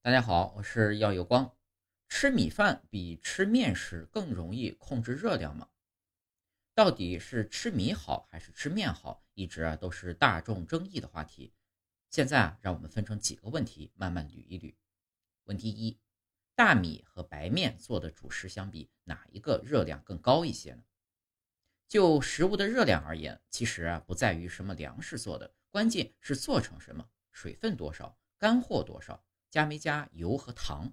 大家好，我是耀有光。吃米饭比吃面食更容易控制热量吗？到底是吃米好还是吃面好，一直啊都是大众争议的话题。现在啊，让我们分成几个问题慢慢捋一捋。问题一：大米和白面做的主食相比，哪一个热量更高一些呢？就食物的热量而言，其实啊不在于什么粮食做的，关键是做成什么，水分多少，干货多少。加没加油和糖？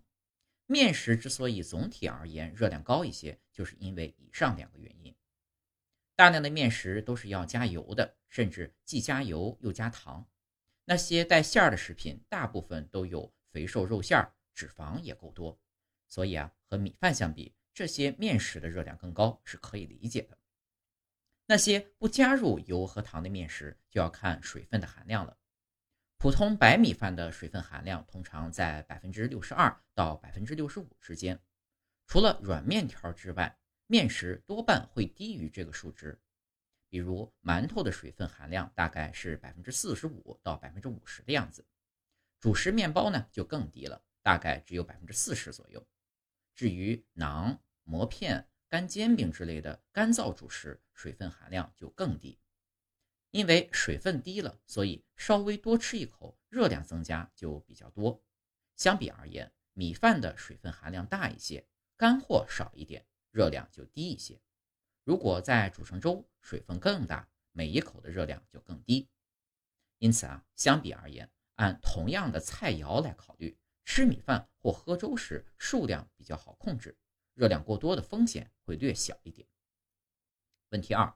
面食之所以总体而言热量高一些，就是因为以上两个原因。大量的面食都是要加油的，甚至既加油又加糖。那些带馅儿的食品，大部分都有肥瘦肉馅儿，脂肪也够多。所以啊，和米饭相比，这些面食的热量更高是可以理解的。那些不加入油和糖的面食，就要看水分的含量了。普通白米饭的水分含量通常在百分之六十二到百分之六十五之间，除了软面条之外，面食多半会低于这个数值。比如馒头的水分含量大概是百分之四十五到百分之五十的样子，主食面包呢就更低了，大概只有百分之四十左右。至于馕、馍片、干煎饼之类的干燥主食，水分含量就更低。因为水分低了，所以稍微多吃一口，热量增加就比较多。相比而言，米饭的水分含量大一些，干货少一点，热量就低一些。如果再煮成粥，水分更大，每一口的热量就更低。因此啊，相比而言，按同样的菜肴来考虑，吃米饭或喝粥时数量比较好控制，热量过多的风险会略小一点。问题二。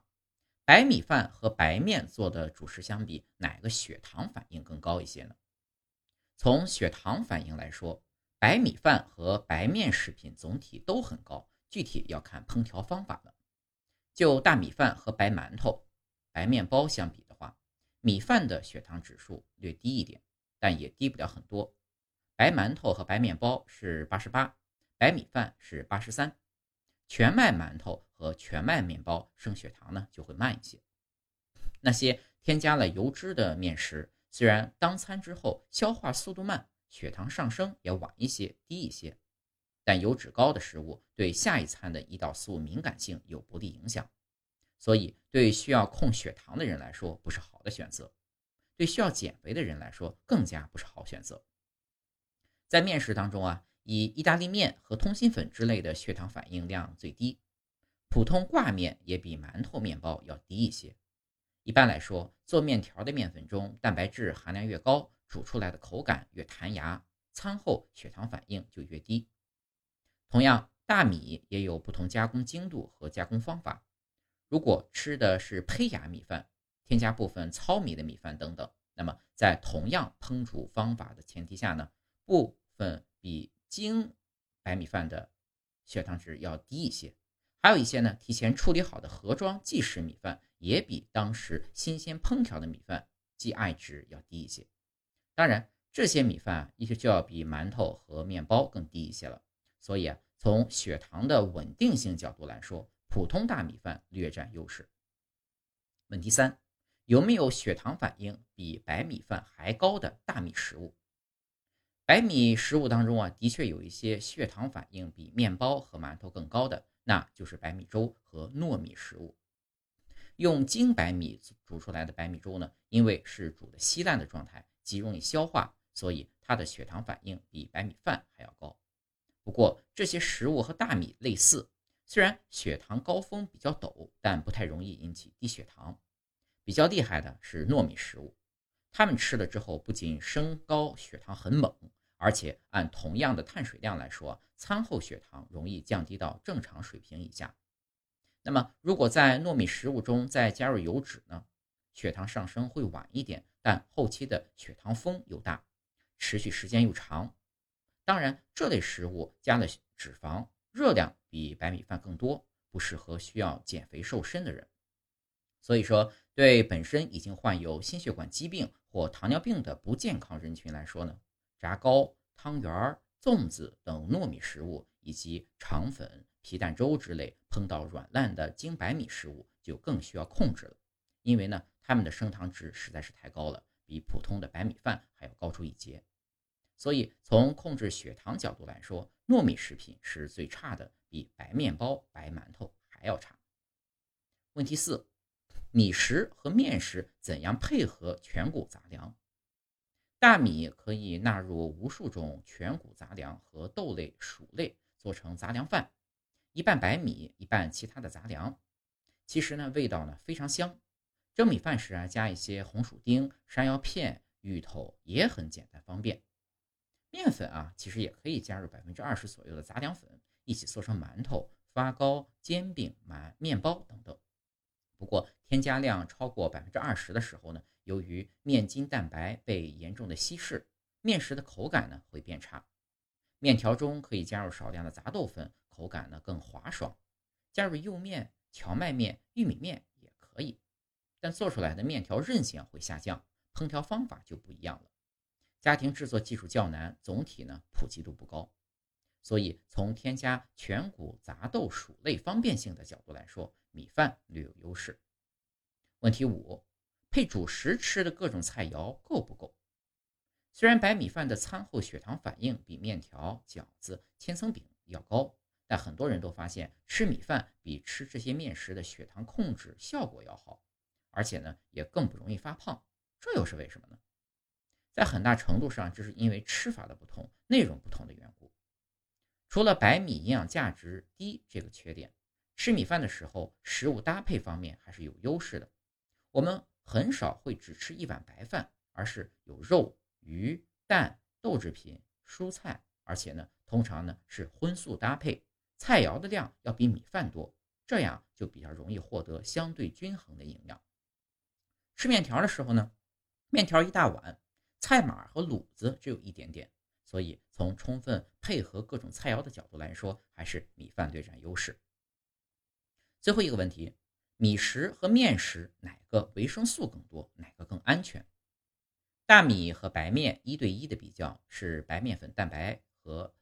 白米饭和白面做的主食相比，哪个血糖反应更高一些呢？从血糖反应来说，白米饭和白面食品总体都很高，具体要看烹调方法了。就大米饭和白馒头、白面包相比的话，米饭的血糖指数略低一点，但也低不了很多。白馒头和白面包是八十八，白米饭是八十三。全麦馒头和全麦面包升血糖呢就会慢一些。那些添加了油脂的面食，虽然当餐之后消化速度慢，血糖上升也晚一些、低一些，但油脂高的食物对下一餐的胰岛素敏感性有不利影响，所以对需要控血糖的人来说不是好的选择，对需要减肥的人来说更加不是好选择。在面食当中啊。以意大利面和通心粉之类的血糖反应量最低，普通挂面也比馒头、面包要低一些。一般来说，做面条的面粉中蛋白质含量越高，煮出来的口感越弹牙，餐后血糖反应就越低。同样，大米也有不同加工精度和加工方法。如果吃的是胚芽米饭，添加部分糙米的米饭等等，那么在同样烹煮方法的前提下呢，部分比精白米饭的血糖值要低一些，还有一些呢，提前处理好的盒装即食米饭也比当时新鲜烹调的米饭 GI 值要低一些。当然，这些米饭一些就要比馒头和面包更低一些了。所以啊，从血糖的稳定性角度来说，普通大米饭略占优势。问题三：有没有血糖反应比白米饭还高的大米食物？白米食物当中啊，的确有一些血糖反应比面包和馒头更高的，那就是白米粥和糯米食物。用精白米煮出来的白米粥呢，因为是煮的稀烂的状态，极容易消化，所以它的血糖反应比白米饭还要高。不过这些食物和大米类似，虽然血糖高峰比较陡，但不太容易引起低血糖。比较厉害的是糯米食物，他们吃了之后不仅升高血糖很猛。而且按同样的碳水量来说，餐后血糖容易降低到正常水平以下。那么，如果在糯米食物中再加入油脂呢？血糖上升会晚一点，但后期的血糖峰又大，持续时间又长。当然，这类食物加了脂肪，热量比白米饭更多，不适合需要减肥瘦身的人。所以说，对本身已经患有心血管疾病或糖尿病的不健康人群来说呢？炸糕、汤圆、粽子等糯米食物，以及肠粉、皮蛋粥之类碰到软烂的精白米食物，就更需要控制了。因为呢，它们的升糖值实在是太高了，比普通的白米饭还要高出一截。所以从控制血糖角度来说，糯米食品是最差的，比白面包、白馒头还要差。问题四：米食和面食怎样配合全谷杂粮？大米可以纳入无数种全谷杂粮和豆类、薯类，做成杂粮饭，一半白米，一半其他的杂粮。其实呢，味道呢非常香。蒸米饭时啊，加一些红薯丁、山药片、芋头也很简单方便。面粉啊，其实也可以加入百分之二十左右的杂粮粉，一起做成馒头、发糕、煎饼、馒面包等等。不过添加量超过百分之二十的时候呢，由于面筋蛋白被严重的稀释，面食的口感呢会变差。面条中可以加入少量的杂豆粉，口感呢更滑爽。加入釉面、荞麦面、玉米面也可以，但做出来的面条韧性会下降，烹调方法就不一样了。家庭制作技术较难，总体呢普及度不高。所以，从添加全谷杂豆薯类方便性的角度来说，米饭略有优势。问题五：配主食吃的各种菜肴够不够？虽然白米饭的餐后血糖反应比面条、饺子、千层饼要高，但很多人都发现吃米饭比吃这些面食的血糖控制效果要好，而且呢也更不容易发胖。这又是为什么呢？在很大程度上，这是因为吃法的不同、内容不同的缘故。除了白米营养价值低这个缺点，吃米饭的时候，食物搭配方面还是有优势的。我们很少会只吃一碗白饭，而是有肉、鱼、蛋、豆制品、蔬菜，而且呢，通常呢是荤素搭配，菜肴的量要比米饭多，这样就比较容易获得相对均衡的营养。吃面条的时候呢，面条一大碗，菜码和卤子只有一点点。所以，从充分配合各种菜肴的角度来说，还是米饭略占优势。最后一个问题：米食和面食哪个维生素更多，哪个更安全？大米和白面一对一的比较是白面粉蛋白和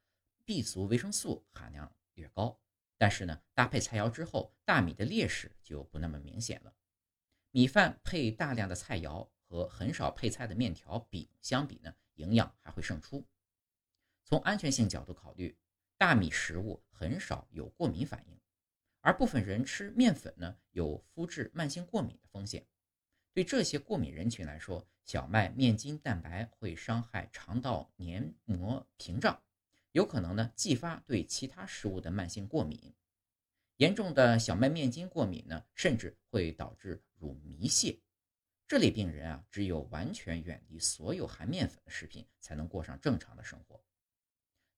B 族维生素含量略高，但是呢，搭配菜肴之后，大米的劣势就不那么明显了。米饭配大量的菜肴和很少配菜的面条、饼相比呢，营养还会胜出。从安全性角度考虑，大米食物很少有过敏反应，而部分人吃面粉呢，有肤质慢性过敏的风险。对这些过敏人群来说，小麦面筋蛋白会伤害肠道黏膜屏障，有可能呢继发对其他食物的慢性过敏。严重的小麦面筋过敏呢，甚至会导致乳糜泻。这类病人啊，只有完全远离所有含面粉的食品，才能过上正常的生活。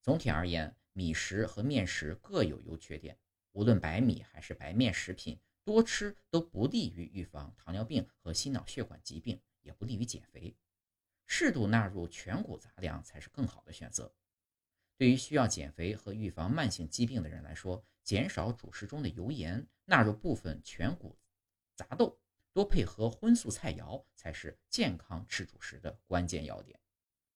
总体而言，米食和面食各有优缺点。无论白米还是白面食品，多吃都不利于预防糖尿病和心脑血管疾病，也不利于减肥。适度纳入全谷杂粮才是更好的选择。对于需要减肥和预防慢性疾病的人来说，减少主食中的油盐，纳入部分全谷杂豆，多配合荤素菜肴，才是健康吃主食的关键要点。